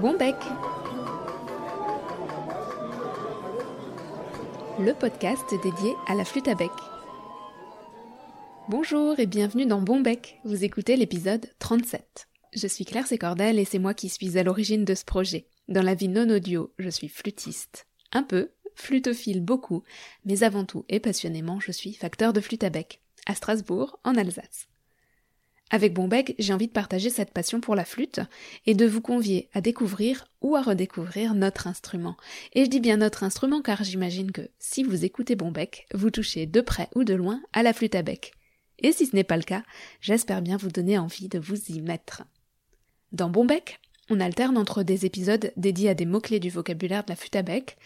Bon bec Le podcast dédié à la flûte à bec. Bonjour et bienvenue dans Bon bec, vous écoutez l'épisode 37. Je suis Claire Sécordel et c'est moi qui suis à l'origine de ce projet. Dans la vie non audio, je suis flûtiste. Un peu, flutophile beaucoup, mais avant tout et passionnément, je suis facteur de flûte à bec, à Strasbourg, en Alsace. Avec Bonbec, j'ai envie de partager cette passion pour la flûte et de vous convier à découvrir ou à redécouvrir notre instrument. Et je dis bien notre instrument car j'imagine que si vous écoutez Bonbec, vous touchez de près ou de loin à la flûte à bec. Et si ce n'est pas le cas, j'espère bien vous donner envie de vous y mettre. Dans Bonbec, on alterne entre des épisodes dédiés à des mots-clés du vocabulaire de la flûte à bec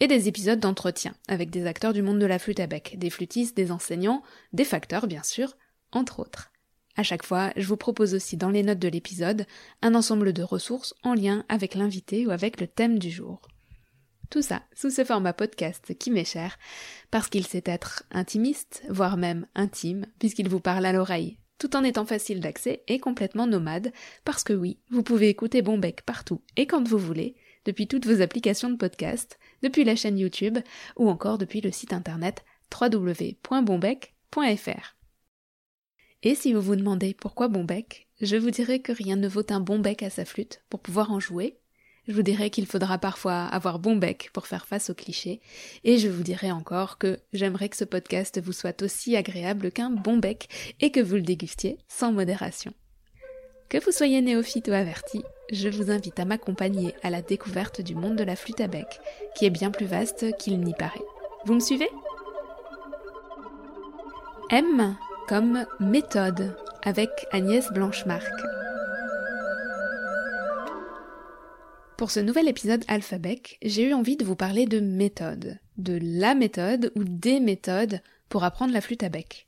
et des épisodes d'entretien avec des acteurs du monde de la flûte à bec, des flûtistes, des enseignants, des facteurs bien sûr, entre autres. À chaque fois, je vous propose aussi dans les notes de l'épisode un ensemble de ressources en lien avec l'invité ou avec le thème du jour. Tout ça sous ce format podcast qui m'est cher, parce qu'il sait être intimiste, voire même intime, puisqu'il vous parle à l'oreille, tout en étant facile d'accès et complètement nomade, parce que oui, vous pouvez écouter Bonbec partout et quand vous voulez, depuis toutes vos applications de podcast, depuis la chaîne YouTube ou encore depuis le site internet www.bonbec.fr. Et si vous vous demandez pourquoi bon bec, je vous dirai que rien ne vaut un bon bec à sa flûte pour pouvoir en jouer. Je vous dirai qu'il faudra parfois avoir bon bec pour faire face aux clichés. Et je vous dirai encore que j'aimerais que ce podcast vous soit aussi agréable qu'un bon bec et que vous le dégustiez sans modération. Que vous soyez néophyte ou averti, je vous invite à m'accompagner à la découverte du monde de la flûte à bec, qui est bien plus vaste qu'il n'y paraît. Vous me suivez? M comme méthode avec Agnès Blanchemarc. Pour ce nouvel épisode Alphabec, j'ai eu envie de vous parler de méthode, de la méthode ou des méthodes pour apprendre la flûte à bec.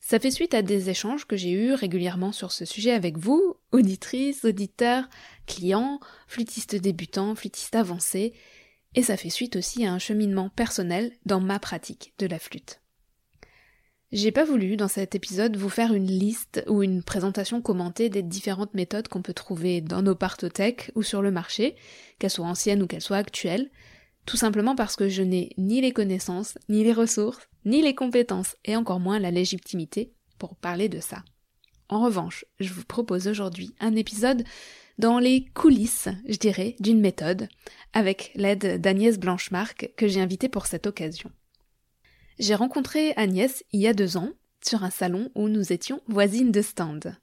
Ça fait suite à des échanges que j'ai eus régulièrement sur ce sujet avec vous, auditrices, auditeurs, clients, flûtistes débutants, flûtistes avancés, et ça fait suite aussi à un cheminement personnel dans ma pratique de la flûte. J'ai pas voulu, dans cet épisode, vous faire une liste ou une présentation commentée des différentes méthodes qu'on peut trouver dans nos partothèques ou sur le marché, qu'elles soient anciennes ou qu'elles soient actuelles, tout simplement parce que je n'ai ni les connaissances, ni les ressources, ni les compétences, et encore moins la légitimité pour parler de ça. En revanche, je vous propose aujourd'hui un épisode dans les coulisses, je dirais, d'une méthode, avec l'aide d'Agnès Blanchemarc que j'ai invitée pour cette occasion. J'ai rencontré Agnès il y a deux ans, sur un salon où nous étions voisines de stand.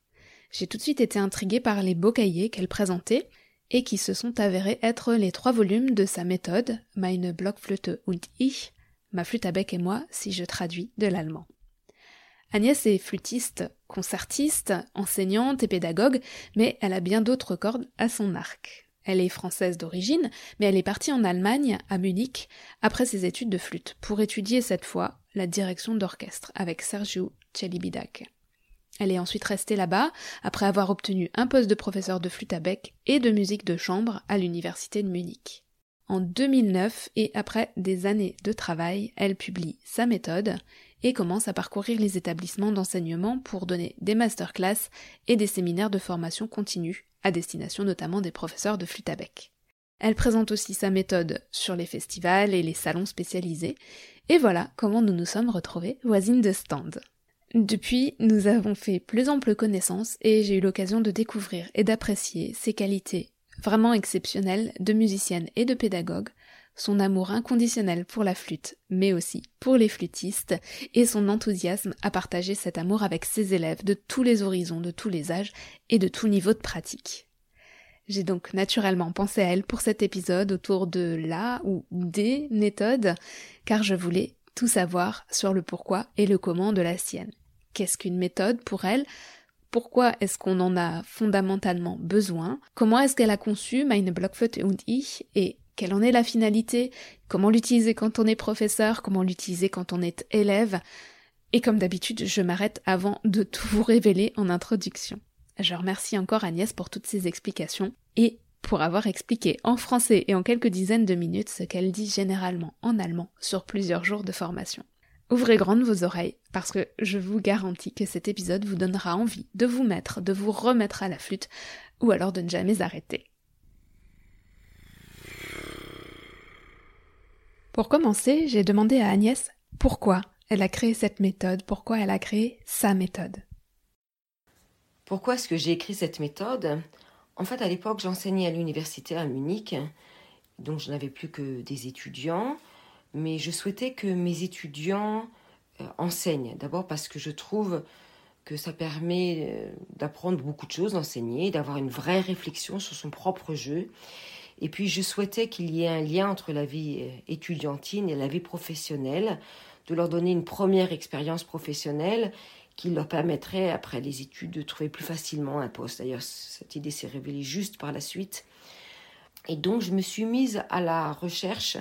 J'ai tout de suite été intriguée par les beaux cahiers qu'elle présentait, et qui se sont avérés être les trois volumes de sa méthode, Meine Blockflöte und ich, ma flûte à bec et moi, si je traduis de l'allemand. Agnès est flûtiste, concertiste, enseignante et pédagogue, mais elle a bien d'autres cordes à son arc. Elle est française d'origine, mais elle est partie en Allemagne, à Munich, après ses études de flûte, pour étudier cette fois la direction d'orchestre avec Sergio Celibidac. Elle est ensuite restée là-bas, après avoir obtenu un poste de professeur de flûte à bec et de musique de chambre à l'université de Munich. En 2009, et après des années de travail, elle publie sa méthode et commence à parcourir les établissements d'enseignement pour donner des masterclass et des séminaires de formation continue à destination notamment des professeurs de flûte à bec. Elle présente aussi sa méthode sur les festivals et les salons spécialisés, et voilà comment nous nous sommes retrouvés voisines de stand. Depuis, nous avons fait plus ample connaissance et j'ai eu l'occasion de découvrir et d'apprécier ses qualités vraiment exceptionnelles de musicienne et de pédagogue, son amour inconditionnel pour la flûte, mais aussi pour les flûtistes, et son enthousiasme à partager cet amour avec ses élèves de tous les horizons, de tous les âges et de tout niveau de pratique. J'ai donc naturellement pensé à elle pour cet épisode autour de la ou des méthodes, car je voulais tout savoir sur le pourquoi et le comment de la sienne. Qu'est-ce qu'une méthode pour elle? Pourquoi est-ce qu'on en a fondamentalement besoin, comment est-ce qu'elle a conçu Meine Blockflöte und ich, et quelle en est la finalité, comment l'utiliser quand on est professeur, comment l'utiliser quand on est élève. Et comme d'habitude, je m'arrête avant de tout vous révéler en introduction. Je remercie encore Agnès pour toutes ces explications et pour avoir expliqué en français et en quelques dizaines de minutes ce qu'elle dit généralement en allemand sur plusieurs jours de formation. Ouvrez grandes vos oreilles, parce que je vous garantis que cet épisode vous donnera envie de vous mettre, de vous remettre à la flûte, ou alors de ne jamais arrêter. Pour commencer, j'ai demandé à Agnès pourquoi elle a créé cette méthode, pourquoi elle a créé sa méthode. Pourquoi est-ce que j'ai écrit cette méthode? En fait, à l'époque, j'enseignais à l'université à Munich, donc je n'avais plus que des étudiants, mais je souhaitais que mes étudiants euh, enseignent. D'abord parce que je trouve que ça permet euh, d'apprendre beaucoup de choses, d'enseigner, d'avoir une vraie réflexion sur son propre jeu. Et puis je souhaitais qu'il y ait un lien entre la vie euh, étudiantine et la vie professionnelle, de leur donner une première expérience professionnelle qui leur permettrait, après les études, de trouver plus facilement un poste. D'ailleurs, cette idée s'est révélée juste par la suite. Et donc, je me suis mise à la recherche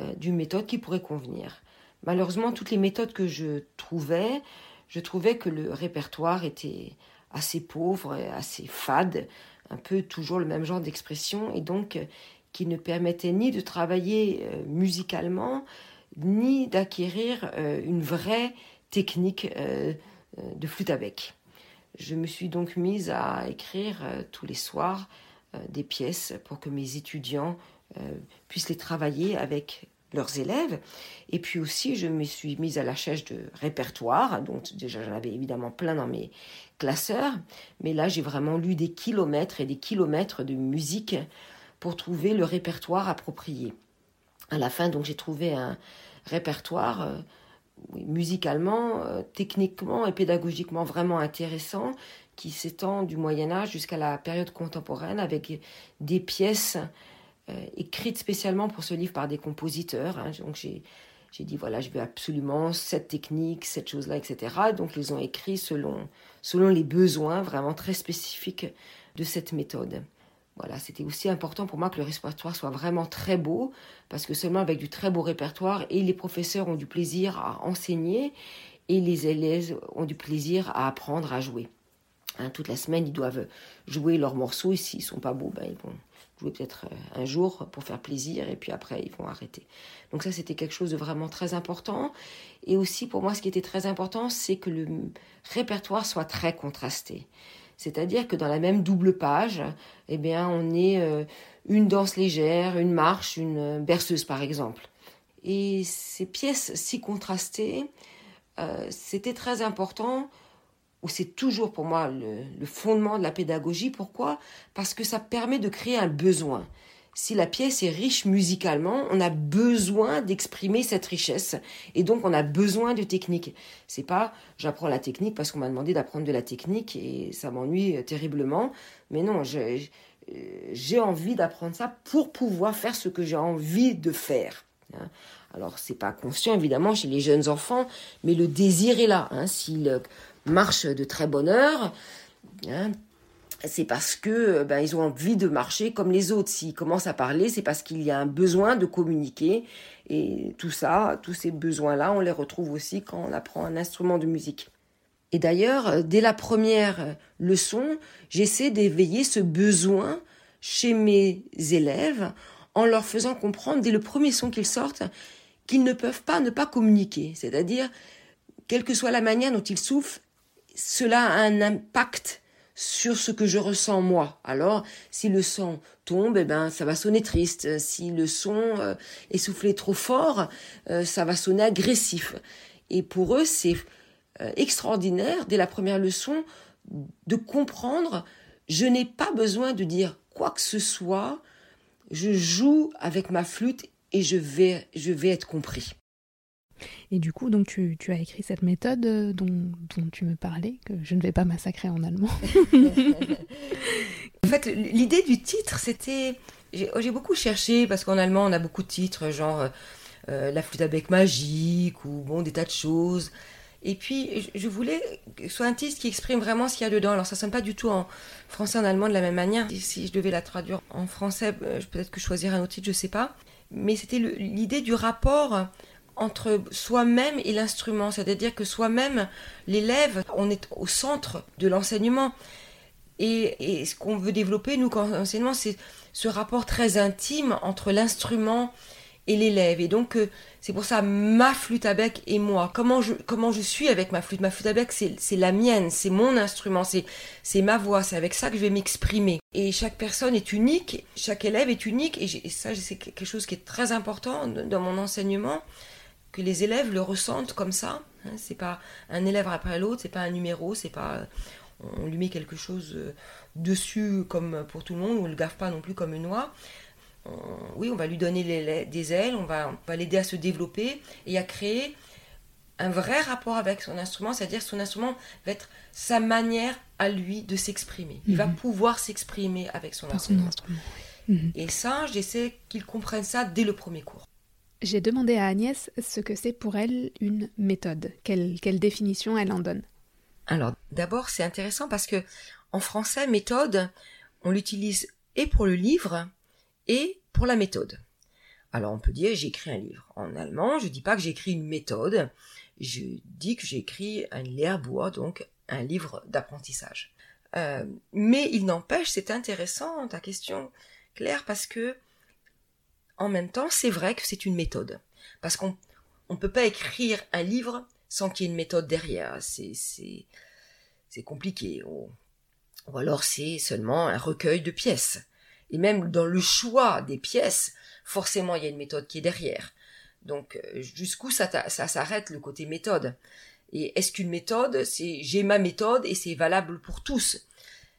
euh, d'une méthode qui pourrait convenir. Malheureusement, toutes les méthodes que je trouvais, je trouvais que le répertoire était assez pauvre, assez fade, un peu toujours le même genre d'expression, et donc euh, qui ne permettait ni de travailler euh, musicalement, ni d'acquérir une vraie technique de flûte à bec. Je me suis donc mise à écrire tous les soirs des pièces pour que mes étudiants puissent les travailler avec leurs élèves. Et puis aussi, je me suis mise à la recherche de répertoire. Donc déjà, j'en avais évidemment plein dans mes classeurs. Mais là, j'ai vraiment lu des kilomètres et des kilomètres de musique pour trouver le répertoire approprié. À la fin, donc, j'ai trouvé un répertoire euh, musicalement, euh, techniquement et pédagogiquement vraiment intéressant qui s'étend du Moyen Âge jusqu'à la période contemporaine avec des pièces écrite spécialement pour ce livre par des compositeurs. Hein. Donc j'ai dit voilà, je veux absolument cette technique, cette chose-là, etc. Donc ils ont écrit selon, selon les besoins vraiment très spécifiques de cette méthode. Voilà, c'était aussi important pour moi que le répertoire soit vraiment très beau, parce que seulement avec du très beau répertoire, et les professeurs ont du plaisir à enseigner, et les élèves ont du plaisir à apprendre à jouer. Hein, toute la semaine, ils doivent jouer leurs morceaux, et s'ils sont pas beaux, ben, ils vont jouer peut-être euh, un jour pour faire plaisir et puis après ils vont arrêter. Donc ça c'était quelque chose de vraiment très important. Et aussi pour moi ce qui était très important c'est que le répertoire soit très contrasté. C'est-à-dire que dans la même double page, eh bien on est euh, une danse légère, une marche, une berceuse par exemple. Et ces pièces si contrastées, euh, c'était très important c'est toujours pour moi le, fondement de la pédagogie. Pourquoi? Parce que ça permet de créer un besoin. Si la pièce est riche musicalement, on a besoin d'exprimer cette richesse et donc on a besoin de technique. C'est pas j'apprends la technique parce qu'on m'a demandé d'apprendre de la technique et ça m'ennuie terriblement. Mais non, j'ai envie d'apprendre ça pour pouvoir faire ce que j'ai envie de faire. Hein. Alors c'est pas conscient évidemment chez les jeunes enfants, mais le désir est là. Hein. Si marchent de très bonne heure, hein, c'est parce que ben, ils ont envie de marcher comme les autres. S'ils commencent à parler, c'est parce qu'il y a un besoin de communiquer. Et tout ça, tous ces besoins-là, on les retrouve aussi quand on apprend un instrument de musique. Et d'ailleurs, dès la première leçon, j'essaie d'éveiller ce besoin chez mes élèves en leur faisant comprendre dès le premier son qu'ils sortent qu'ils ne peuvent pas ne pas communiquer. C'est-à-dire, quelle que soit la manière dont ils souffrent, cela a un impact sur ce que je ressens moi. Alors, si le son tombe, eh ben, ça va sonner triste. Si le son euh, est soufflé trop fort, euh, ça va sonner agressif. Et pour eux, c'est euh, extraordinaire, dès la première leçon, de comprendre, je n'ai pas besoin de dire quoi que ce soit, je joue avec ma flûte et je vais, je vais être compris. Et du coup, donc tu, as écrit cette méthode euh, dont, tu me parlais, que je ne vais pas massacrer en allemand. en fait, l'idée du titre, c'était... J'ai beaucoup cherché, parce qu'en allemand, on a beaucoup de titres, genre euh, euh, La flûte à bec magique, ou bon, des tas de choses. Et puis, je voulais que ce soit un titre qui exprime vraiment ce qu'il y a dedans. Alors, ça ne sonne pas du tout en français, en allemand de la même manière. Si je devais la traduire en français, peut-être que je choisirais un autre titre, je ne sais pas. Mais c'était l'idée du rapport entre soi-même et l'instrument, c'est-à-dire que soi-même, l'élève, on est au centre de l'enseignement. Et, ce qu'on veut développer, nous, quand enseignement, c'est ce rapport très intime entre l'instrument et l'élève. Et donc, euh, c'est pour ça ma flûte à bec et moi. Comment je, comment je suis avec ma flûte? Ma flûte à bec, c'est la mienne, c'est mon instrument, c'est ma voix, c'est avec ça que je vais m'exprimer. Et chaque personne est unique, chaque élève est unique, et, ça, c'est quelque chose qui est très important dans mon enseignement, que les élèves le ressentent comme ça. Hein. c'est pas un élève après l'autre, c'est pas un numéro, c'est pas on lui met quelque chose euh, dessus comme pour tout le monde, on le gaffe pas non plus comme une noix oui, on va lui donner des ailes, on va, l'aider à se développer et à créer un vrai rapport avec son instrument, c'est-à-dire son instrument va être sa manière à lui de s'exprimer. Il va mhm. pouvoir s'exprimer avec son instrument. Mhm. Et ça, j'essaie qu'il comprenne ça dès le premier cours. J'ai demandé à Agnès ce que c'est pour elle une méthode. Quelle, définition elle en donne? Alors, d'abord, c'est intéressant parce que en français, méthode, on l'utilise et pour le livre et pour la méthode. Alors on peut dire j'écris un livre. En allemand, je dis pas que j'écris une méthode, je dis que j'écris un Lehrbuch, donc un livre d'apprentissage. Euh, mais il n'empêche, c'est intéressant ta question, Claire, parce que en même temps, c'est vrai que c'est une méthode. Parce qu'on ne peut pas écrire un livre sans qu'il y ait une méthode derrière. C'est, compliqué. Ou, ou alors c'est seulement un recueil de pièces. Et même dans le choix des pièces, forcément, il y a une méthode qui est derrière. Donc, euh, jusqu'où ça, ça s'arrête le côté méthode? Et est-ce qu'une méthode, c'est j'ai ma méthode et c'est valable pour tous?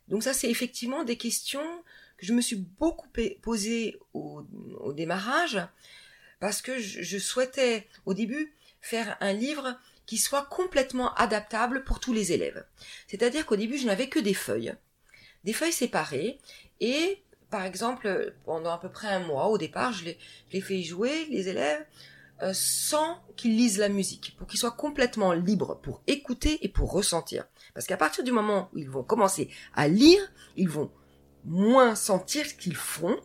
Donc ça, c'est effectivement des questions que je me suis beaucoup posées au, démarrage, parce que je souhaitais au début faire un livre qui soit complètement adaptable pour tous les élèves. C'est-à-dire qu'au début, je n'avais que des feuilles, des feuilles séparées, et par exemple, pendant à peu près un mois, au départ, je les, fais jouer, les élèves, euh, sans qu'ils lisent la musique, pour qu'ils soient complètement libres pour écouter et pour ressentir. Parce qu'à partir du moment où ils vont commencer à lire, ils vont moins sentir ce qu'ils font,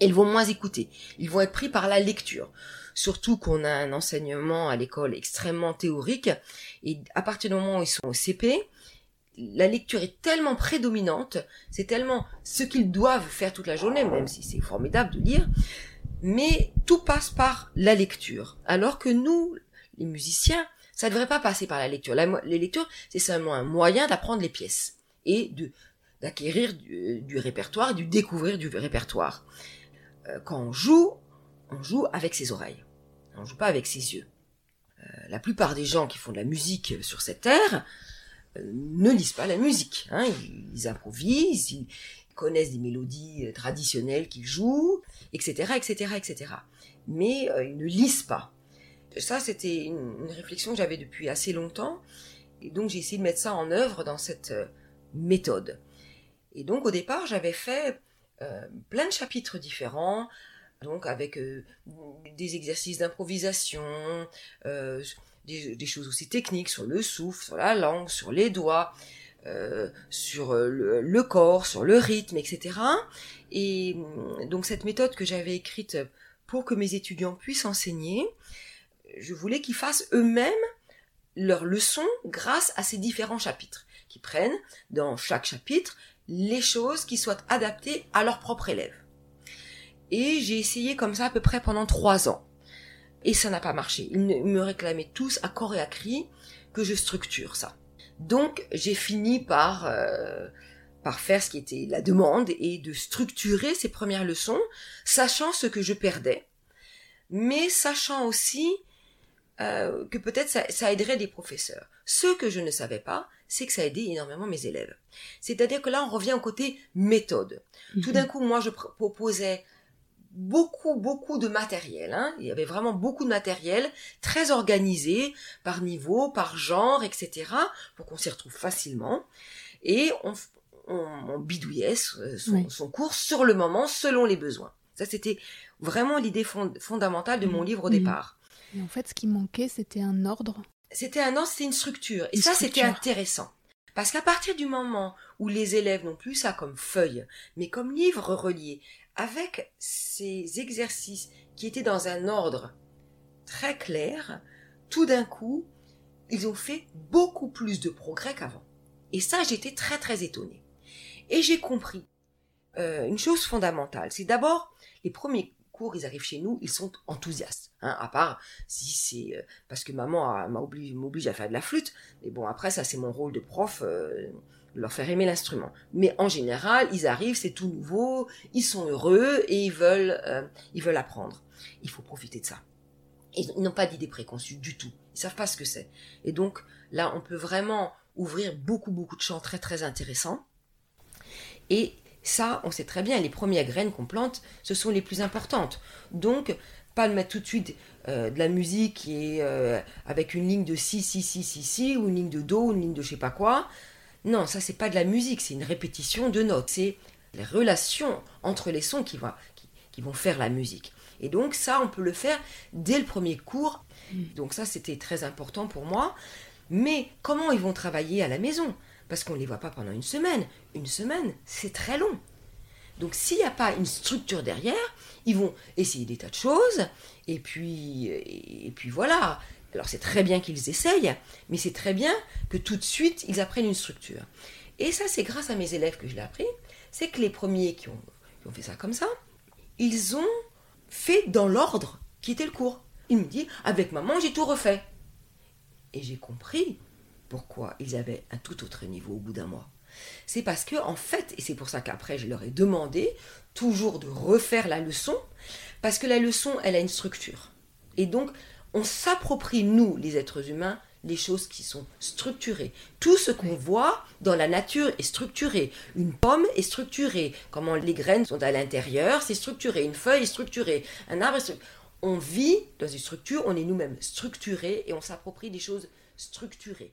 et ils vont moins écouter. Ils vont être pris par la lecture. Surtout qu'on a un enseignement à l'école extrêmement théorique, et à partir du moment où ils sont au CP, la lecture est tellement prédominante, c'est tellement ce qu'ils doivent faire toute la journée, même si c'est formidable de lire, mais tout passe par la lecture. Alors que nous, les musiciens, ça ne devrait pas passer par la lecture. La, les lectures, c'est seulement un moyen d'apprendre les pièces et de d'acquérir du, répertoire et du découvrir du répertoire. Euh, quand on joue, on joue avec ses oreilles. On joue pas avec ses yeux. Euh, la plupart des gens qui font de la musique sur cette terre, ne lisent pas la musique. Hein. Ils, improvisent, ils connaissent des mélodies euh, traditionnelles qu'ils jouent, etc., etc., etc. Mais euh, ils ne lisent pas. Ça, c'était une, réflexion que j'avais depuis assez longtemps. Et donc, j'ai essayé de mettre ça en œuvre dans cette euh, méthode. Et donc, au départ, j'avais fait plein de chapitres différents, donc avec des exercices d'improvisation, des, choses aussi techniques sur le souffle, sur la langue, sur les doigts, euh, sur euh, le, corps, sur le rythme, etc. Et mm, donc cette méthode que j'avais écrite pour que mes étudiants puissent enseigner, je voulais qu'ils fassent eux-mêmes leurs leçons grâce à ces différents chapitres, qui prennent dans chaque chapitre les choses qui soient adaptées à leurs propres élèves. Et j'ai essayé comme ça à peu près pendant trois ans. Et ça n'a pas marché. Ils me réclamaient tous à corps et à cri que je structure ça. Donc j'ai fini par euh, par faire ce qui était la demande et de structurer ces premières leçons, sachant ce que je perdais, mais sachant aussi euh, que peut-être ça, ça, aiderait des professeurs. Ce que je ne savais pas, c'est que ça aidait énormément mes élèves. C'est-à-dire que là, on revient au côté méthode. Tout mhm. d'un coup, moi, je proposais beaucoup, beaucoup de matériel. Hein. Il y avait vraiment beaucoup de matériel, très organisé, par niveau, par genre, etc., pour qu'on s'y retrouve facilement. Et on, on, bidouillait son, cours sur le moment, selon les besoins. Ça, c'était vraiment l'idée fondamentale de mon mmh. livre au mmh. départ. Et en fait, ce qui manquait, c'était un ordre. C'était un ordre, c'était une structure. Et ça, c'était intéressant. Parce qu'à partir du moment où les élèves n'ont plus ça comme feuille, mais comme livre relié, avec ces exercices qui étaient dans un ordre très clair, tout d'un coup, ils ont fait beaucoup plus de progrès qu'avant. Et ça, j'étais très très étonnée. Et j'ai compris euh, une chose fondamentale. C'est d'abord les premiers cours, ils arrivent chez nous, ils sont enthousiastes. Hein, à part si c'est euh, parce que maman m'oblige à faire de la flûte. Mais bon, après, ça, c'est mon rôle de prof, euh, leur faire aimer l'instrument. Mais en général, ils arrivent, c'est tout nouveau, ils sont heureux et ils veulent, euh, ils veulent apprendre. Il faut profiter de ça. Ils n'ont pas d'idée préconçue du tout. Ils savent pas ce que c'est. Et donc, là, on peut vraiment ouvrir beaucoup, beaucoup de champs très, très intéressants. Et ça, on sait très bien, les premières graines qu'on plante, ce sont les plus importantes. Donc, pas de mettre tout de suite euh, de la musique qui est euh, avec une ligne de si, si, si, si, si, ou une ligne de do, une ligne de je sais pas quoi. Non, ça, c'est pas de la musique, c'est une répétition de notes. C'est les relations entre les sons qui, qui, vont faire la musique. Et donc, ça, on peut le faire dès le premier cours. Mm. Donc, ça, c'était très important pour moi. Mais comment ils vont travailler à la maison? Parce qu'on ne les voit pas pendant une semaine. Une semaine, c'est très long. Donc s'il n'y a pas une structure derrière, ils vont essayer des tas de choses, et puis, et puis voilà. Alors c'est très bien qu'ils essayent, mais c'est très bien que tout de suite, ils apprennent une structure. Et ça, c'est grâce à mes élèves que je l'ai appris. C'est que les premiers qui ont, qui ont fait ça comme ça, ils ont fait dans l'ordre qui était le cours. Ils me disent, avec maman, j'ai tout refait. Et j'ai compris pourquoi ils avaient un tout autre niveau au bout d'un mois. C'est parce que, en fait, et c'est pour ça qu'après je leur ai demandé toujours de refaire la leçon, parce que la leçon, elle a une structure. Et donc, on s'approprie, nous, les êtres humains, les choses qui sont structurées. Tout ce qu'on voit dans la nature est structuré. Une pomme est structurée. Comment les graines sont à l'intérieur, c'est structuré. Une feuille est structurée. Un arbre est structuré. On vit dans une structure, on est nous-mêmes structurés et on s'approprie des choses structurées.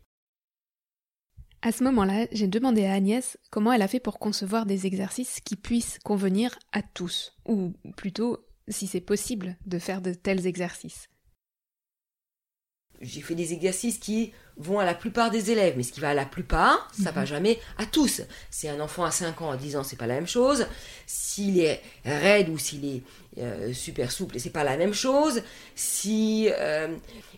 À ce moment-là, j'ai demandé à Agnès comment elle a fait pour concevoir des exercices qui puissent convenir à tous, ou plutôt si c'est possible de faire de tels exercices. J'ai fait des exercices qui vont à la plupart des élèves, mais ce qui va à la plupart, ça va mhm. jamais à tous. Si un enfant à 5 ans, à 10 ans, c'est pas la même chose. S'il est raide ou s'il est euh, super souple, c'est pas la même chose. Si euh,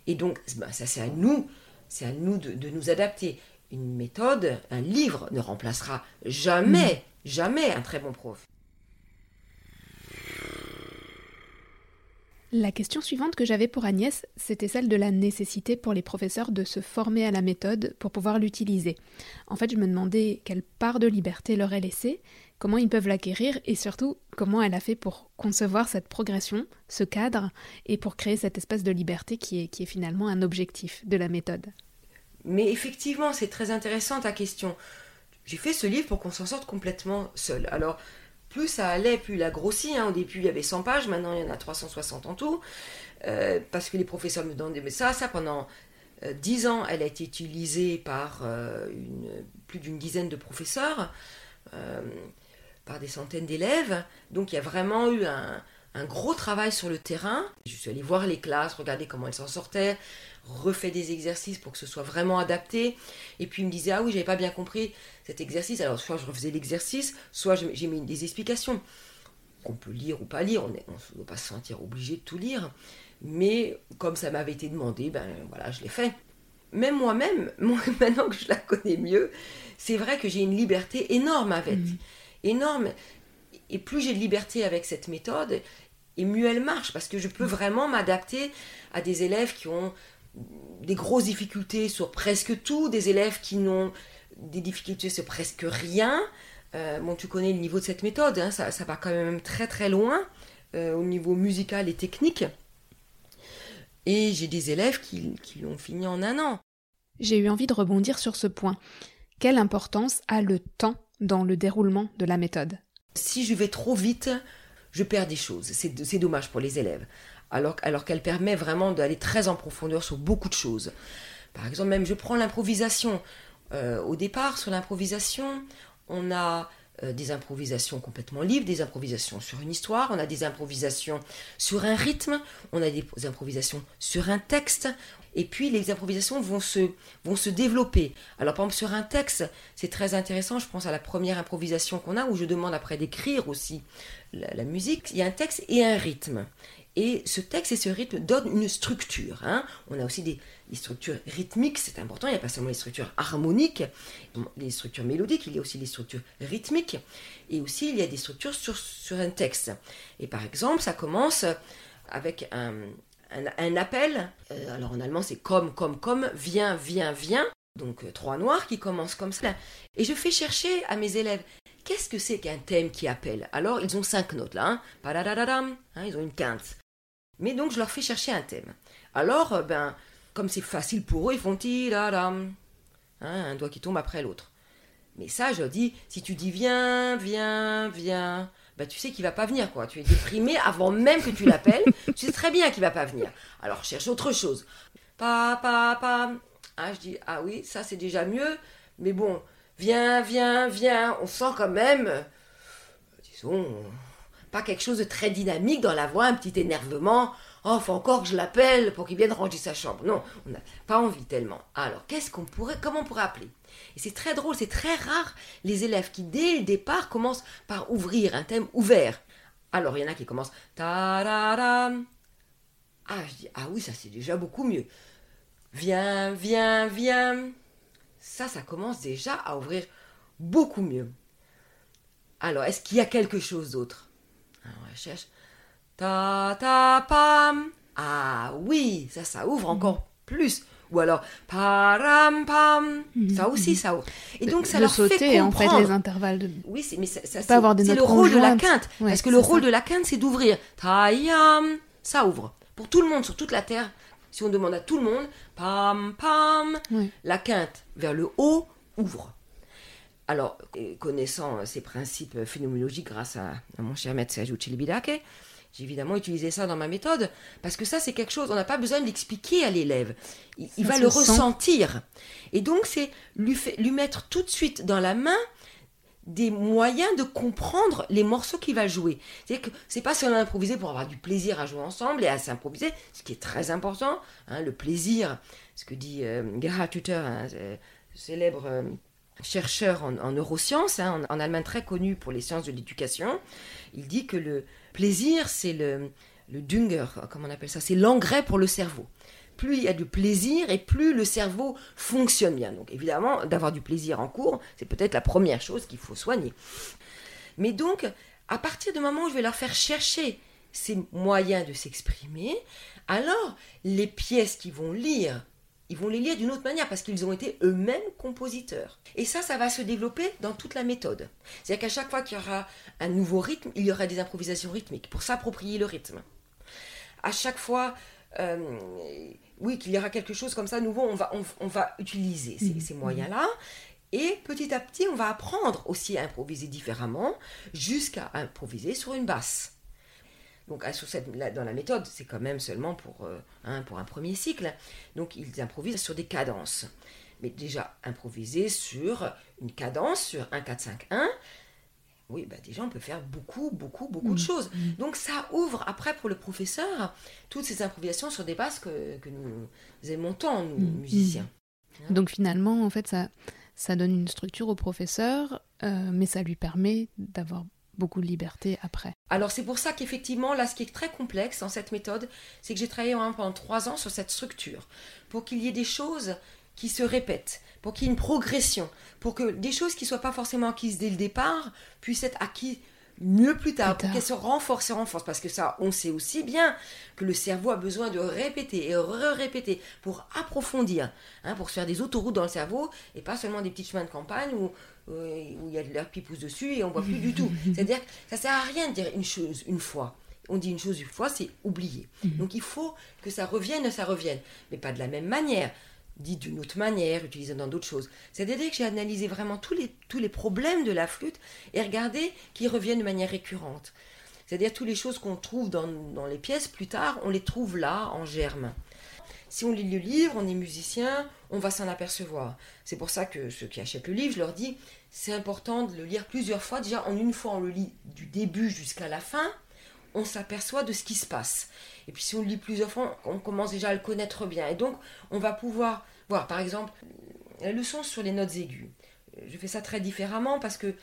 et donc, ben, ça c'est à nous, c'est à nous de nous adapter une méthode, un livre ne remplacera jamais, mm. jamais un très bon prof. La question suivante que j'avais pour Agnès, c'était celle de la nécessité pour les professeurs de se former à la méthode pour pouvoir l'utiliser. En fait, je me demandais quelle part de liberté leur est laissée, comment ils peuvent l'acquérir et surtout comment elle a fait pour concevoir cette progression, ce cadre, et pour créer cette espèce de liberté qui est, qui est finalement un objectif de la méthode. Mais effectivement, c'est très intéressant ta question. J'ai fait ce livre pour qu'on s'en sorte complètement seul. Alors, plus ça allait, plus il a grossi. Hein. Au début, il y avait 100 pages, maintenant il y en a 360 en tout. Euh, parce que les professeurs me demandaient, mais ça, ça pendant 10 euh, ans, elle a été utilisée par euh, plus d'une dizaine de professeurs, par des centaines d'élèves. Donc il y a vraiment eu un, un gros travail sur le terrain. Je suis allée voir les classes, regarder comment elles s'en sortaient, refait des exercices pour que ce soit vraiment adapté. Et puis il me disait, ah oui, j'avais pas bien compris cet exercice. Alors soit je refaisais l'exercice, soit j'ai mis des explications. Qu'on peut lire ou pas lire, on ne doit pas se sentir obligé de tout lire. Mais comme ça m'avait été demandé, ben voilà, je l'ai fait. Même moi-même, maintenant que je la connais mieux, c'est vrai que j'ai une liberté énorme avec. Mmh. Énorme. Et plus j'ai de liberté avec cette méthode, et mieux elle marche, parce que je peux vraiment m'adapter à des élèves qui ont des grosses difficultés sur presque tout, des élèves qui n'ont des difficultés sur presque rien. Euh, bon, tu connais le niveau de cette méthode, hein, ça, va quand même très très loin euh, au niveau musical et technique. Et j'ai des élèves qui, qui l'ont fini en un an. J'ai eu envie de rebondir sur ce point. Quelle importance a le temps dans le déroulement de la méthode? Si je vais trop vite, je perds des choses. C'est dommage pour les élèves. Alors, qu'elle permet vraiment d'aller très en profondeur sur beaucoup de choses. Par exemple, même je prends l'improvisation. Euh, au départ, sur l'improvisation, on a des improvisations complètement libres, des improvisations sur une histoire, on a des improvisations sur un rythme, on a des improvisations sur un texte, et puis les improvisations vont se, vont se développer. Alors par exemple sur un texte, c'est très intéressant, je pense à la première improvisation qu'on a, où je demande après d'écrire aussi la, musique, il y a un texte et un rythme. Et ce texte et ce rythme donnent une structure. Hein. On a aussi des, structures rythmiques, c'est important. Il n'y a pas seulement les structures harmoniques, les structures mélodiques, il y a aussi les structures rythmiques. Et aussi, il y a des structures sur, sur un texte. Et par exemple, ça commence avec un, un, appel. Euh, alors en allemand, c'est comme, comme, comme, viens, viens, viens. Donc euh, trois noirs qui commencent comme ça. Et je fais chercher à mes élèves qu'est-ce que c'est qu'un thème qui appelle? Alors ils ont cinq notes là. Hein. hein ils ont une quinte. Mais donc je leur fais chercher un thème. Alors, euh, ben, comme c'est facile pour eux, ils font ti dam. Hein, un doigt qui tombe après l'autre. Mais ça, je dis, si tu dis viens, viens, viens, ben tu sais qu'il va pas venir, quoi. Tu es déprimé avant même que tu l'appelles. tu sais très bien qu'il va pas venir. Alors cherche autre chose. Pa, pa, pa. Ah, je dis, ah oui, ça c'est déjà mieux. Mais bon, viens, viens, viens. On sent quand même, disons, pas quelque chose de très dynamique dans la voix, un petit énervement. Oh, faut encore que je l'appelle pour qu'il vienne ranger sa chambre. Non, on n'a pas envie tellement. Alors, qu'est-ce qu'on pourrait, comment on pourrait appeler? Et c'est très drôle, c'est très rare les élèves qui dès le départ commencent par ouvrir un thème ouvert. Alors, il y en a qui commencent Ah, je dis ah oui, ça c'est déjà beaucoup mieux. Viens, viens, viens. Ça, ça commence déjà à ouvrir beaucoup mieux. Alors, est-ce qu'il y a quelque chose d'autre? On recherche. Ta ta pam. Ah oui, ça, ça ouvre encore plus. Ou alors param pam. Ça aussi, ça ouvre. Et donc, ça leur sauter, fait comprendre. en fait, les intervalles de. Oui, mais ça, ça c'est le rôle de la quinte. parce que le rôle de la quinte, c'est d'ouvrir. Tayam. Ça ouvre. Pour tout le monde, sur toute la terre, si on demande à tout le monde, pam pam, la quinte vers le haut ouvre. Alors, connaissant ces principes phénoménologiques grâce à, mon cher maître Sergio Celibidache, j'ai évidemment utilisé ça dans ma méthode, parce que ça, c'est quelque chose, on n'a pas besoin de l'expliquer à l'élève. Il, va le ressentir. Et donc, c'est lui, lui mettre tout de suite dans la main des moyens de comprendre les morceaux qu'il va jouer. C'est que c'est pas seulement improviser pour avoir du plaisir à jouer ensemble et à s'improviser, ce qui est très important, hein, le plaisir, ce que dit euh, Gerhard Tutter, euh, célèbre euh, chercheur en, neurosciences, hein, en, Allemagne très connu pour les sciences de l'éducation, il dit que le plaisir, c'est le, le Dünger, comment on appelle ça, c'est l'engrais pour le cerveau. Plus il y a du plaisir et plus le cerveau fonctionne bien. Donc évidemment, d'avoir du plaisir en cours, c'est peut-être la première chose qu'il faut soigner. Mais donc, à partir du moment où je vais leur faire chercher ces moyens de s'exprimer, alors les pièces qu'ils vont lire ils vont les lire d'une autre manière parce qu'ils ont été eux-mêmes compositeurs. Et ça, ça va se développer dans toute la méthode. C'est-à-dire qu'à chaque fois qu'il y aura un nouveau rythme, il y aura des improvisations rythmiques pour s'approprier le rythme. À chaque fois, euh, oui, qu'il y aura quelque chose comme ça nouveau, on va, on, va utiliser ces, ces moyens-là. Et petit à petit, on va apprendre aussi à improviser différemment jusqu'à improviser sur une basse. Donc sur cette, dans la méthode, c'est quand même seulement pour, euh, hein, pour un premier cycle. Donc ils improvisent sur des cadences. Mais déjà, improviser sur une cadence, sur 1, 4, 5, 1, oui, bah déjà on peut faire beaucoup, beaucoup, beaucoup de mm. choses. Mm. Donc ça ouvre après pour le professeur toutes ces improvisations sur des bases que, que nous aimons tant, nous, mm. musiciens. Donc finalement, en fait, ça, ça donne une structure au professeur, euh, mais ça lui permet d'avoir beaucoup de liberté après. Alors c'est pour ça qu'effectivement, là, ce qui est très complexe dans cette méthode, c'est que j'ai travaillé pendant trois ans sur cette structure, pour qu'il y ait des choses qui se répètent, pour qu'il y ait une progression, pour que des choses qui ne soient pas forcément acquises dès le départ puissent être acquises mieux plus tard, pour qu'elles se renforcent et renforcent. Parce que ça, on sait aussi bien que le cerveau a besoin de répéter et re-répéter pour approfondir, hein, pour se faire des autoroutes dans le cerveau et pas seulement des petits chemins de campagne où, où il y a de l'air qui pousse dessus et on voit plus du tout. C'est-à-dire que ça sert à rien de dire une chose une fois. On dit une chose une fois, c'est oublier. Mhm. Donc il faut que ça revienne, ça revienne. Mais pas de la même manière dit d'une autre manière, utilisé dans d'autres choses. C'est-à-dire que j'ai analysé vraiment tous les, tous les problèmes de la flûte et regardé qu'ils reviennent de manière récurrente. C'est-à-dire toutes les choses qu'on trouve dans, dans, les pièces plus tard, on les trouve là, en germe. Si on lit le livre, on est musicien, on va s'en apercevoir. C'est pour ça que ceux qui achètent le livre, je leur dis, c'est important de le lire plusieurs fois. Déjà, en une fois, on le lit du début jusqu'à la fin, on s'aperçoit de ce qui se passe. Et puis si on le lit plusieurs fois, on commence déjà à le connaître bien. Et donc, on va pouvoir voir, par exemple, la leçon sur les notes aiguës. Je fais ça très différemment parce que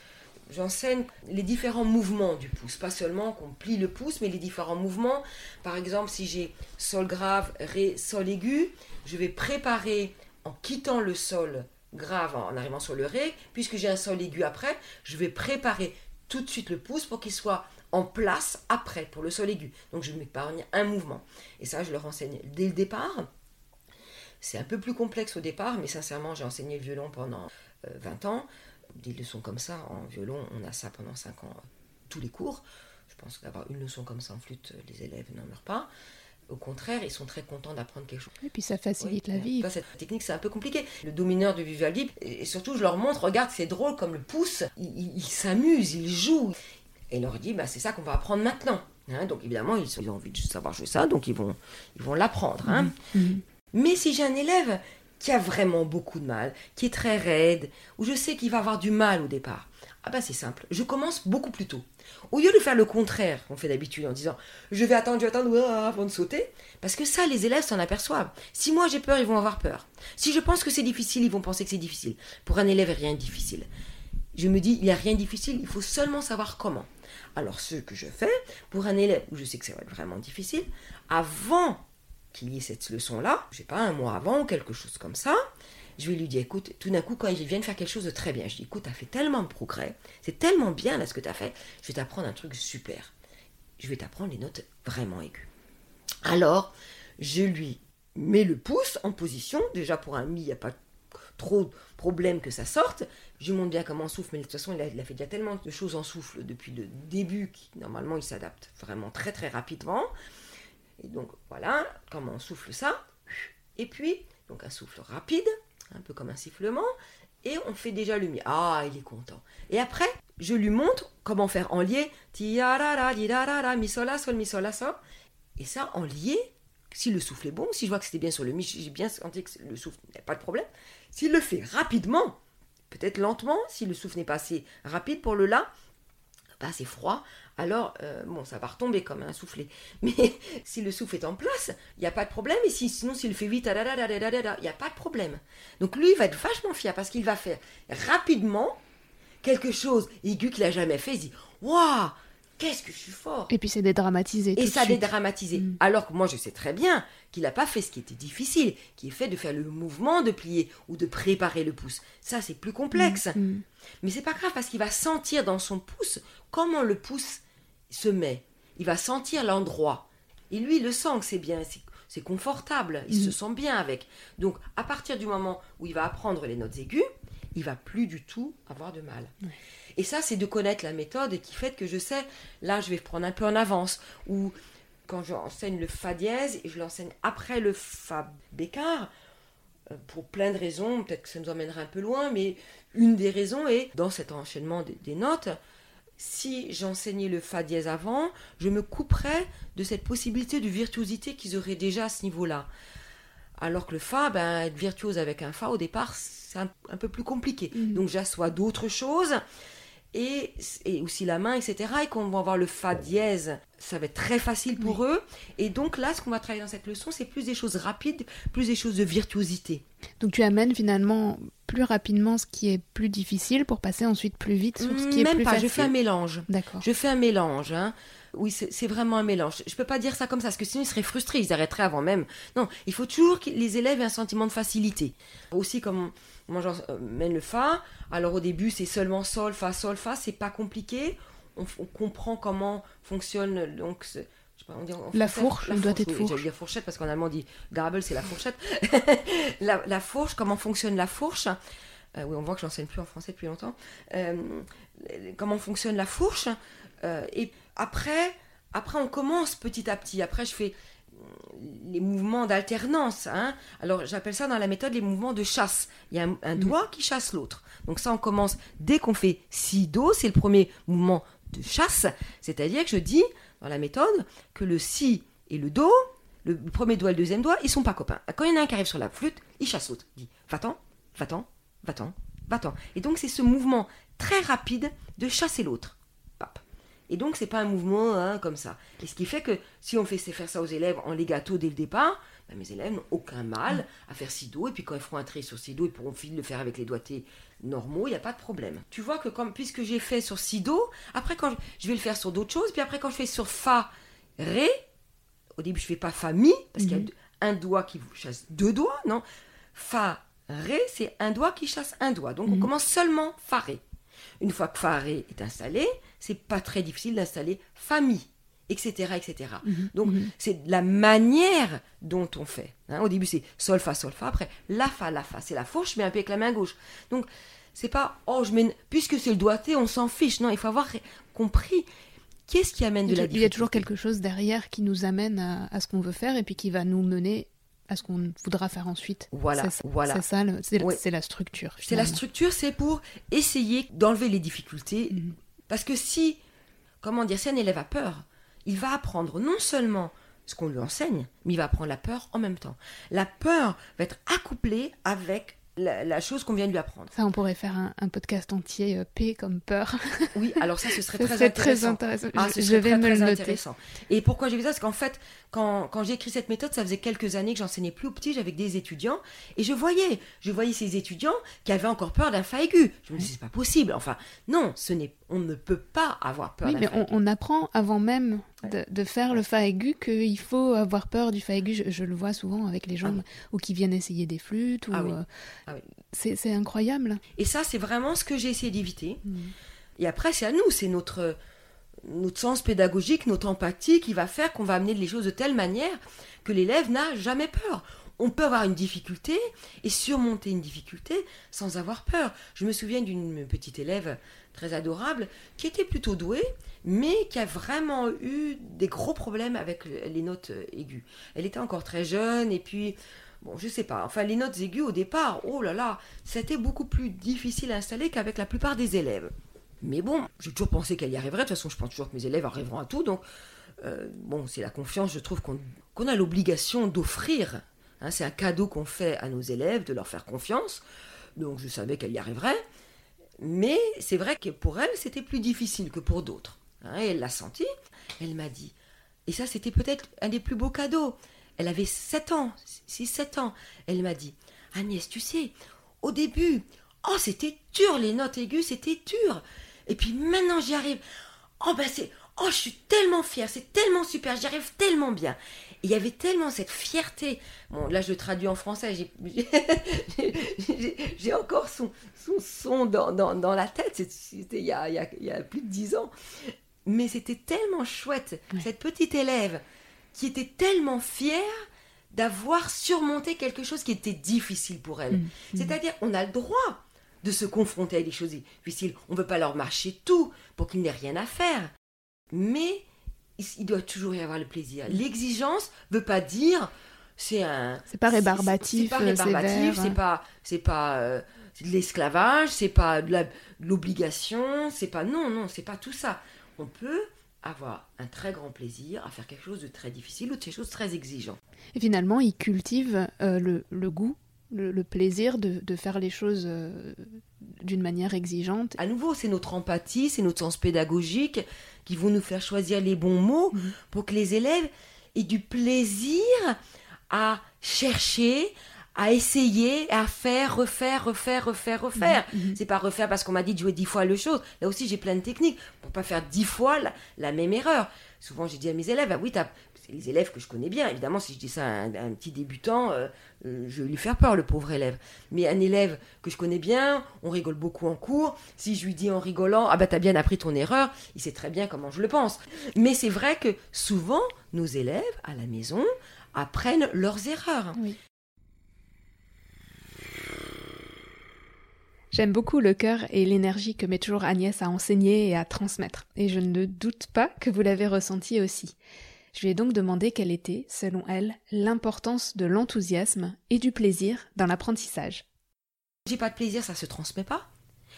j'enseigne les différents mouvements du pouce, pas seulement qu'on plie le pouce, mais les différents mouvements. Par exemple, si j'ai sol grave, ré, sol aigu, je vais préparer en quittant le sol grave en arrivant sur le ré, puisque j'ai un sol aigu après, je vais préparer tout de suite le pouce pour qu'il soit en place après pour le sol aigu. Donc je m'épargne un mouvement. Et ça, je le renseigne dès le départ. C'est un peu plus complexe au départ, mais sincèrement, j'ai enseigné le violon pendant 20 euh, ans. Des leçons comme ça, en violon, on a ça pendant 5 ans, tous les cours. Je pense qu'avoir une leçon comme ça en flûte, les élèves n'en meurent pas. Au contraire, ils sont très contents d'apprendre quelque chose. Et puis ça facilite la vie. cette technique, c'est un peu compliqué. Le domineur de Vivaldi, et surtout, je leur montre, regarde, c'est drôle comme le pouce, il, s'amuse, il joue. Et leur dit, bah, c'est ça qu'on va apprendre maintenant. Hein. donc évidemment, ils, ont envie de savoir jouer ça, donc ils vont ils vont l'apprendre. Hein. Mhm. Mhm. Mais si j'ai un élève qui a vraiment beaucoup de mal, qui est très raide, où je sais qu'il va avoir du mal au départ, ah ben c'est simple, je commence beaucoup plus tôt. Au lieu de faire le contraire qu'on fait d'habitude en disant je vais attendre, je vais attendre avant de sauter, parce que ça, les élèves s'en aperçoivent. Si moi j'ai peur, ils vont avoir peur. Si je pense que c'est difficile, ils vont penser que c'est difficile. Pour un élève, rien n'est difficile. Je me dis, il n'y a rien de difficile, il faut seulement savoir comment. Alors ce que je fais, pour un élève où je sais que ça va être vraiment difficile, avant qu'il y cette leçon-là, je sais pas, un mois avant quelque chose comme ça, je vais lui dire, écoute, tout d'un coup, quand il vient de faire quelque chose de très bien, je dis, écoute, tu as fait tellement de progrès, c'est tellement bien là ce que tu as fait, je vais t'apprendre un truc super. Je vais t'apprendre les notes vraiment aiguës. Alors, je lui mets le pouce en position, déjà pour un mi, il n'y a pas trop de problème que ça sorte. Je lui montre bien comment on souffle, mais de toute façon, il a, fait déjà tellement de choses en souffle depuis le début qu'il normalement il s'adapte vraiment très très rapidement. Et donc voilà comment on souffle ça. Et puis, donc un souffle rapide, un peu comme un sifflement, et on fait déjà le mi. Ah, il est content. Et après, je lui montre comment faire en lié. mi sol la sol mi sol la sol. Et ça en lié, si le souffle est bon, si je vois que c'était bien sur le mi, j'ai bien senti que le souffle n'a pas de problème. S'il le fait rapidement, peut-être lentement, si le souffle n'est pas assez rapide pour le la, pas assez froid, alors euh, bon, ça va retomber comme un soufflet. Mais si le souffle est en place, il n'y a pas de problème. Et si, sinon, s'il fait vite, il n'y a pas de problème. Donc lui, il va être vachement fier parce qu'il va faire rapidement quelque chose aigu qu'il n'a jamais fait. Il dit Waouh Qu'est-ce que je suis fort Et puis c'est dédramatisé. Et ça dédramatisé. Mm. Alors que moi, je sais très bien qu'il n'a pas fait ce qui était difficile, qui est fait de faire le mouvement de plier ou de préparer le pouce. Ça, c'est plus complexe. Mais mm. Mais c'est pas grave parce qu'il va sentir dans son pouce comment le pouce se met. Il va sentir l'endroit. Et lui, il le sent que c'est bien, c'est confortable, il se mm. sent bien avec. Donc, à partir du moment où il va apprendre les notes aiguës, il va plus du tout avoir de mal. Et ça, c'est de connaître la méthode qui fait que je sais, là, je vais prendre un peu en avance. Ou quand j'enseigne le Fa dièse, et je l'enseigne après le Fa bécard, euh, pour plein de raisons, peut-être que ça nous emmènera un peu loin, mais une des raisons est, dans cet enchaînement des notes, si j'enseignais le fa dièse avant, je me couperais de cette possibilité de virtuosité qu'ils auraient déjà à ce niveau-là. Alors que le fa, ben, être virtuose avec un fa, au départ, c'est un, peu plus compliqué. Mm. Donc j'assois d'autres choses et, aussi la main, etc. Et quand on va avoir le fa dièse, ça va être très facile pour eux. Et donc là, ce qu'on va travailler dans cette leçon, c'est plus des choses rapides, plus des choses de virtuosité. Donc tu amènes finalement plus rapidement ce qui est plus difficile pour passer ensuite plus vite sur ce qui est plus pas, facile. je fais un mélange. D'accord. Je fais un mélange. Hein. Oui, c'est vraiment un mélange. Je peux pas dire ça comme ça, parce que sinon ils seraient frustrés, ils arrêteraient avant même. Non, il faut toujours que les élèves aient un sentiment de facilité. Aussi, comme moi j'emmène le Fa, alors au début c'est seulement Sol, Fa, Sol, Fa, c'est pas compliqué. On, comprend comment fonctionne donc la fourche, la doit être fourche. dire fourchette parce qu'en allemand on dit Gabel, c'est la fourchette. la, fourche, comment fonctionne la fourche? Euh, Oui, on voit que j'enseigne plus en français depuis longtemps. Euh, comment fonctionne la fourche? Euh, Et après, après, on commence petit à petit. Après, je fais les mouvements d'alternance. Hein. Alors, j'appelle ça dans la méthode les mouvements de chasse. Il y a un, mm. doigt qui chasse l'autre. Donc ça, on commence dès qu'on fait si do, c'est le premier mouvement de chasse. C'est-à-dire que je dis dans la méthode que le si et le do, le premier doigt et le deuxième doigt, ils sont pas copains. Quand il y en a un qui arrive sur la flûte, il chasse l'autre. Il dit va-t'en, va-t'en, va-t'en, va-t'en. Et donc c'est ce mouvement très rapide de chasser l'autre. Et donc, c'est pas un mouvement hein, comme ça. Et ce qui fait que si on fait faire ça aux élèves en legato dès le départ, Ben, mes élèves n'ont aucun mal à faire dos et puis quand ils feront un trait sur dos ils pourront le faire avec les doigtés normaux, il n'y a pas de problème. Tu vois que comme, puisque j'ai fait sur do après quand je, vais le faire sur d'autres choses, puis après quand je fais sur Fa, Ré, au début je fais pas Fa, Mi, parce qu'il y a mhm. un doigt qui vous chasse deux doigts, non? Fa, Ré, c'est un doigt qui chasse un doigt. Donc on mhm. commence seulement Fa, Ré. Une fois que Fa, Ré est installé, c'est pas très difficile d'installer Fa, Mi etc. etc. Mhm, Donc, mhm. c'est la manière dont on fait. Hein. Au début, c'est sol, fa, sol, fa. Après, la, fa, la, fa. C'est la fourche, mais un peu avec la main gauche. Donc, c'est pas, oh, je mets. Puisque c'est le doigté, on s'en fiche. Non, il faut avoir compris qu'est-ce qui amène de la Il y a toujours quelque chose derrière qui nous amène à, ce qu'on veut faire et puis qui va nous mener à ce qu'on voudra faire ensuite. Voilà, voilà. C'est ça, c'est la structure. C'est la structure, c'est pour essayer d'enlever les difficultés. Mhm. Parce que si, comment dire, si un élève a peur, il va apprendre non seulement ce qu'on lui enseigne, mais il va apprendre la peur en même temps. La peur va être accouplée avec la, chose qu'on vient de lui apprendre. Ça, on pourrait faire un, podcast entier euh, P comme peur. oui, alors ça, ce serait très, intéressant. très intéressant. Ah, je, vais me le noter. Et pourquoi j'ai vu ça? Parce qu'en fait, quand, quand j'ai écrit cette méthode, ça faisait quelques années que j'enseignais plus aux petits, j'avais des étudiants, et je voyais, je voyais ces étudiants qui avaient encore peur d'un fa aigu. Je me disais, c'est pas possible. Enfin, non, ce n'est, on ne peut pas avoir peur oui, mais on, apprend avant même de, faire le fa aigu qu'il faut avoir peur du fa aigu. Je, le vois souvent avec les gens ah ou qui viennent essayer des flûtes. Ou, ah euh, ah c'est incroyable. Et ça, c'est vraiment ce que j'ai essayé d'éviter. Mm. Et après, c'est à nous, c'est notre notre sens pédagogique, notre empathie qui va faire qu'on va amener les choses de telle manière que l'élève n'a jamais peur. On peut avoir une difficulté et surmonter une difficulté sans avoir peur. Je me souviens d'une petite élève très adorable qui était plutôt douée, mais qui a vraiment eu des gros problèmes avec les notes aiguës. Elle était encore très jeune et puis bon, je sais pas. Enfin, les notes aiguës au départ, oh là là, c'était beaucoup plus difficile à installer qu'avec la plupart des élèves. Mais bon, j'ai toujours pensé qu'elle y arriverait. De toute façon, je pense toujours que mes élèves arriveront à tout. Donc, euh, bon, c'est la confiance, je trouve, qu'on a l'obligation d'offrir. Hein. c'est un cadeau qu'on fait à nos élèves, de leur faire confiance. Donc, je savais qu'elle y arriverait. Mais c'est vrai que pour elle, c'était plus difficile que pour d'autres. Hein. elle l'a senti. Elle m'a dit. Et ça, c'était peut-être un des plus beaux cadeaux. Elle avait 7 ans, 6-7 ans. Elle m'a dit Agnès, tu sais, au début, oh, c'était dur, les notes aiguës, c'était dur. Et puis maintenant j'y arrive. Oh ben c'est oh je suis tellement fière, c'est tellement super, j'y arrive tellement bien. il y avait tellement cette fierté. Bon là je traduis en français, j'ai encore son, son son dans, dans, la tête. C'était il, y a, il, y a, plus de dix ans. Mais c'était tellement chouette, cette petite élève qui était tellement fière d'avoir surmonté quelque chose qui était difficile pour elle. Mm. Mm. C'est-à-dire, on a le droit de se confronter à des choses difficiles. On ne veut pas leur marcher tout pour qu'ils n'aient rien à faire. Mais il doit toujours y avoir le plaisir. L'exigence ne veut pas dire c'est un. C'est pas rébarbatif. C'est pas rébarbatif, c'est pas, c'est pas euh, de l'esclavage, c'est pas de l'obligation, c'est pas. Non, non, c'est pas tout ça. On peut avoir un très grand plaisir à faire quelque chose de très difficile ou de quelque chose de très exigeant. Et finalement, il cultive euh, le, le goût le, plaisir de, faire les choses euh, d'une manière exigeante. À nouveau, c'est notre empathie, c'est notre sens pédagogique qui vont nous faire choisir les bons mots mhm. pour que les élèves aient du plaisir à chercher, à essayer, à faire, refaire, refaire, refaire, refaire. Mhm. C'est pas refaire parce qu'on m'a dit de jouer dix fois le chose. Là aussi, j'ai plein de techniques pour pas faire dix fois la, même erreur. Souvent, j'ai dit à mes élèves, ah oui, les élèves que je connais bien. Évidemment, si je dis ça à un, petit débutant, euh, euh, je vais lui faire peur, le pauvre élève. Mais un élève que je connais bien, on rigole beaucoup en cours. Si je lui dis en rigolant, ah bah t'as bien appris ton erreur, il sait très bien comment je le pense. Mais c'est vrai que souvent, nos élèves à la maison apprennent leurs erreurs. J'aime beaucoup le cœur et l'énergie que met toujours Agnès à enseigner et à transmettre, et je ne doute pas que vous l'avez ressenti aussi. Je lui ai donc demandé quelle était, selon elle, l'importance de l'enthousiasme et du plaisir dans l'apprentissage. J'ai pas de plaisir, ça se transmet pas.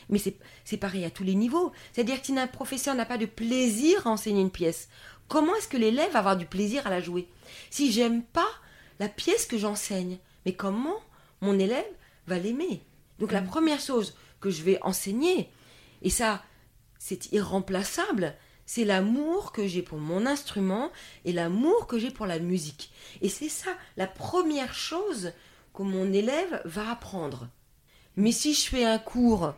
Mais c'est pareil à tous les niveaux. C'est-à-dire que si un professeur n'a pas de plaisir à enseigner une pièce, comment est-ce que l'élève va avoir du plaisir à la jouer? Si j'aime pas la pièce que j'enseigne, mais comment mon élève va l'aimer? Donc la mm. première chose que je vais enseigner, et ça c'est irremplaçable, c'est l'amour que j'ai pour mon instrument et l'amour que j'ai pour la musique. Et c'est ça la première chose que mon élève va apprendre. Mais si je fais un cours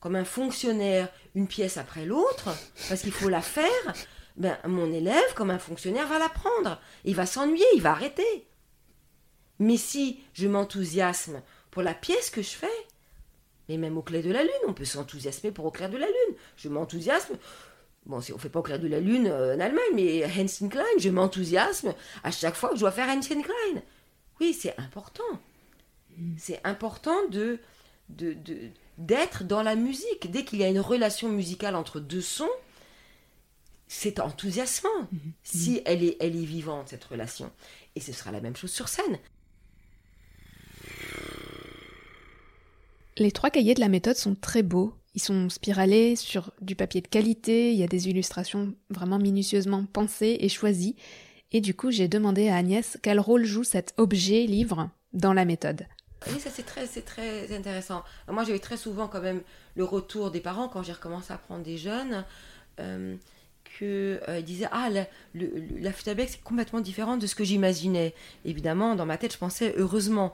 comme un fonctionnaire, une pièce après l'autre, parce qu'il faut la faire, ben, mon élève, comme un fonctionnaire, va l'apprendre. Il va s'ennuyer, il va arrêter. Mais si je m'enthousiasme pour la pièce que je fais, mais même au clair de la lune, on peut s'enthousiasmer pour au clair de la lune. Je m'enthousiasme. Bon, on ne fait pas au clair de la lune euh, en Allemagne, mais Hans Klein, je m'enthousiasme à chaque fois que je dois faire Hans Klein. Oui, c'est important. C'est important de, de, d'être dans la musique. Dès qu'il y a une relation musicale entre deux sons, c'est enthousiasmant mhm. si elle est, elle est vivante, cette relation. Et ce sera la même chose sur scène. Les trois cahiers de la méthode sont très beaux. Ils sont spiralés sur du papier de qualité, il y a des illustrations vraiment minutieusement pensées et choisies. Et du coup, j'ai demandé à Agnès quel rôle joue cet objet livre dans la méthode. Oui, ça c'est très, très intéressant. Moi, j'ai eu très souvent quand même le retour des parents quand j'ai recommencé à prendre des jeunes. Euh, qu'ils euh, disaient Ah, la, c'est complètement différent de ce que j'imaginais. Évidemment, dans ma tête, je pensais heureusement.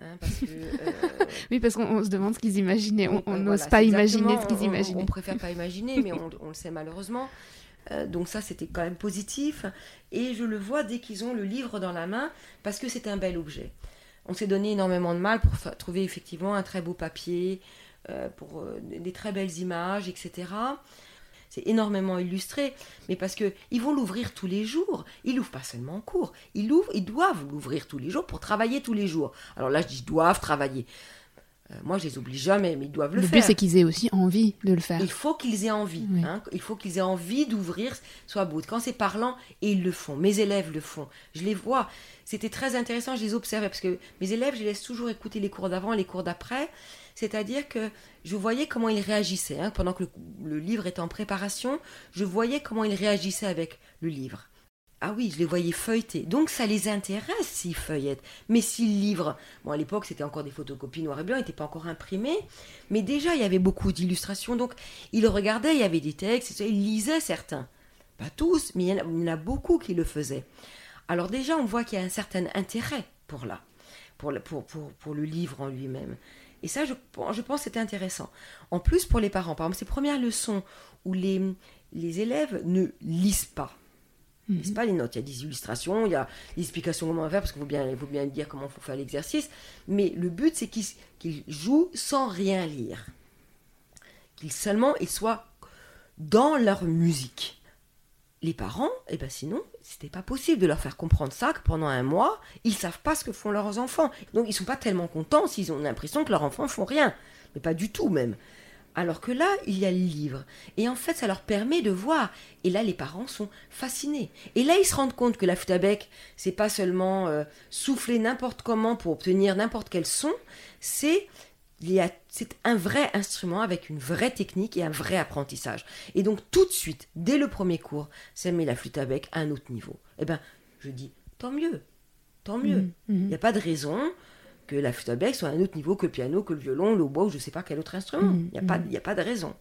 Hein, parce que, euh, oui, parce qu'on se demande ce qu'ils imaginaient. On n'ose pas imaginer ce qu'ils imaginaient. On, préfère pas imaginer, mais on, on, le sait malheureusement. Euh, donc ça, c'était quand même positif. Et je le vois dès qu'ils ont le livre dans la main, parce que c'est un bel objet. On s'est donné énormément de mal pour trouver effectivement un très beau papier, euh, pour des très belles images, etc c'est énormément illustré, mais parce que ils vont l'ouvrir tous les jours. Ils l'ouvrent pas seulement en cours, ils l'ouvrent, ils doivent l'ouvrir tous les jours pour travailler tous les jours. Alors là, je dis doivent travailler. Euh, moi, je les oblige jamais, mais ils doivent le, faire. Le but, c'est qu'ils aient aussi envie de le faire. Il faut qu'ils aient envie. Hein. il faut qu'ils aient envie d'ouvrir soit bout. Quand c'est parlant, et ils le font. Mes élèves le font. Je les vois. C'était très intéressant, je les observais, parce que mes élèves, je les laisse toujours écouter les cours d'avant, les cours d'après. C'est-à-dire que je voyais comment ils réagissaient. Hein. Pendant que le, livre était en préparation, je voyais comment ils réagissaient avec le livre. Ah oui, je les voyais feuilleter. Donc ça les intéresse s'ils feuillettent. Mais s'ils livrent, bon à l'époque c'était encore des photocopies noir et blanc, ils n'étaient pas encore imprimés, mais déjà il y avait beaucoup d'illustrations, donc ils regardaient, il y avait des textes, ils lisaient certains. Pas tous, mais il y en a, beaucoup qui le faisaient. Alors déjà on voit qu'il y a un certain intérêt pour là, pour le livre en lui-même. Et ça, je, je pense c'était intéressant. En plus, pour les parents, par exemple, ces premières leçons où les, les élèves ne lisent pas, ne lisent mhm. pas les notes. Il y a des illustrations, il y a des explications comment faire, parce qu'il faut bien, il faut bien dire comment il faut faire l'exercice. Mais le but, c'est qu'ils jouent sans rien lire. Qu'ils seulement ils soient dans leur musique les parents, eh ben sinon, c'était pas possible de leur faire comprendre ça, que pendant un mois, ils savent pas ce que font leurs enfants. Donc ils sont pas tellement contents s'ils ont l'impression que leurs enfants font rien. Mais pas du tout même. Alors que là, il y a le livre. Et en fait, ça leur permet de voir. Et là, les parents sont fascinés. Et là, ils se rendent compte que la flûte à bec, c'est pas seulement euh, souffler n'importe comment pour obtenir n'importe quel son, c'est c'est un vrai instrument avec une vraie technique et un vrai apprentissage. Et donc tout de suite, dès le premier cours, ça met la flûte à bec à un autre niveau. Eh bien, je dis, tant mieux, tant mieux. Mmh, mmh. Il n'y a pas de raison que la flûte à bec soit à un autre niveau que le piano, que le violon, le bois ou je ne sais pas quel autre instrument. Mmh, il n'y a, pas, a pas de raison.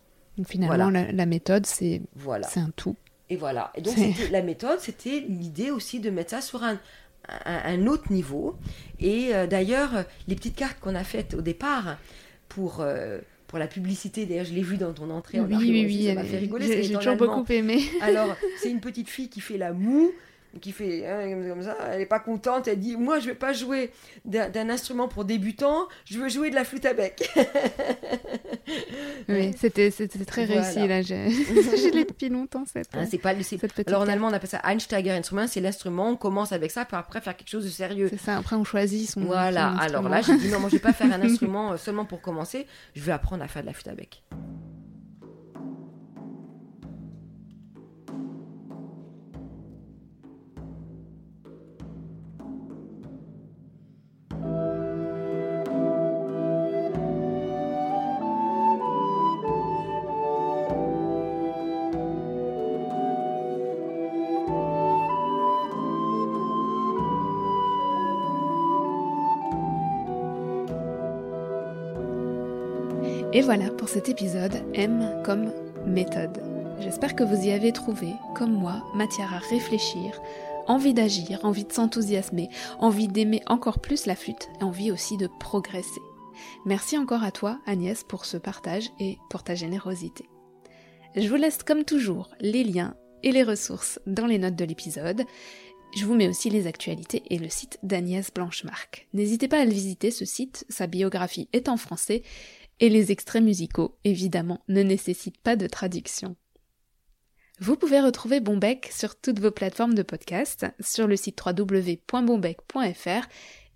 Finalement, la, méthode, c'est voilà. un tout. Et voilà. Et donc, la méthode, c'était l'idée aussi de mettre ça sur un, un, autre niveau. Et euh, d'ailleurs, les petites cartes qu'on a faites au départ pour, euh, pour la publicité, d'ailleurs, je l'ai vu dans ton entrée en oui, oui, oui, ça m'a fait rigoler. J'ai toujours beaucoup aimé. Alors, c'est une petite fille qui fait la moue qui fait hein, comme ça, elle n'est pas contente, elle dit Moi, je ne vais pas jouer d'un instrument pour débutants, je veux jouer de la flûte à bec. oui, c'était très réussi, là. Je l'ai depuis longtemps, cette, ah, pas, cette Alors, en allemand, on appelle ça Einsteiger Instrument, c'est l'instrument, on commence avec ça, pour après faire quelque chose de sérieux. C'est ça, après, on choisit son. Voilà, alors là, j'ai dit Non, moi, je ne vais pas faire un instrument euh, seulement pour commencer, je vais apprendre à faire de la flûte à bec. Et voilà pour cet épisode M comme méthode. J'espère que vous y avez trouvé, comme moi, matière à réfléchir, envie d'agir, envie de s'enthousiasmer, envie d'aimer encore plus la flûte envie aussi de progresser. Merci encore à toi, Agnès, pour ce partage et pour ta générosité. Je vous laisse comme toujours les liens et les ressources dans les notes de l'épisode. Je vous mets aussi les actualités et le site d'Agnès Blanchemarc. N'hésitez pas à le visiter, ce site, sa biographie est en français et les extraits musicaux, évidemment, ne nécessitent pas de traduction. Vous pouvez retrouver Bombec sur toutes vos plateformes de podcast, sur le site www.bombec.fr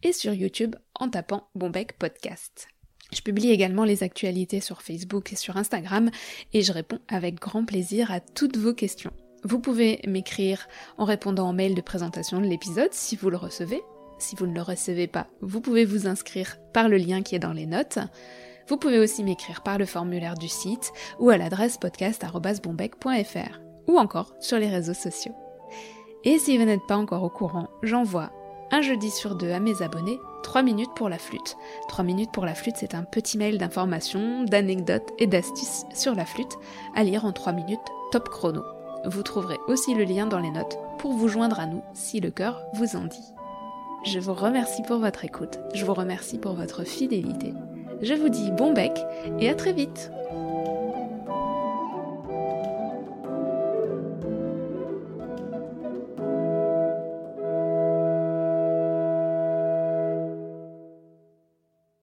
et sur YouTube en tapant Bombec Podcast. Je publie également les actualités sur Facebook et sur Instagram et je réponds avec grand plaisir à toutes vos questions. Vous pouvez m'écrire en répondant au mail de présentation de l'épisode si vous le recevez. Si vous ne le recevez pas, vous pouvez vous inscrire par le lien qui est dans les notes. Vous pouvez aussi m'écrire par le formulaire du site ou à l'adresse podcast.bombec.fr ou encore sur les réseaux sociaux. Et si vous n'êtes pas encore au courant, j'envoie un jeudi sur deux à mes abonnés 3 minutes pour la flûte. 3 minutes pour la flûte, c'est un petit mail d'informations, d'anecdotes et d'astuces sur la flûte à lire en 3 minutes top chrono. Vous trouverez aussi le lien dans les notes pour vous joindre à nous si le cœur vous en dit. Je vous remercie pour votre écoute, je vous remercie pour votre fidélité. Je vous dis bon bec et à très vite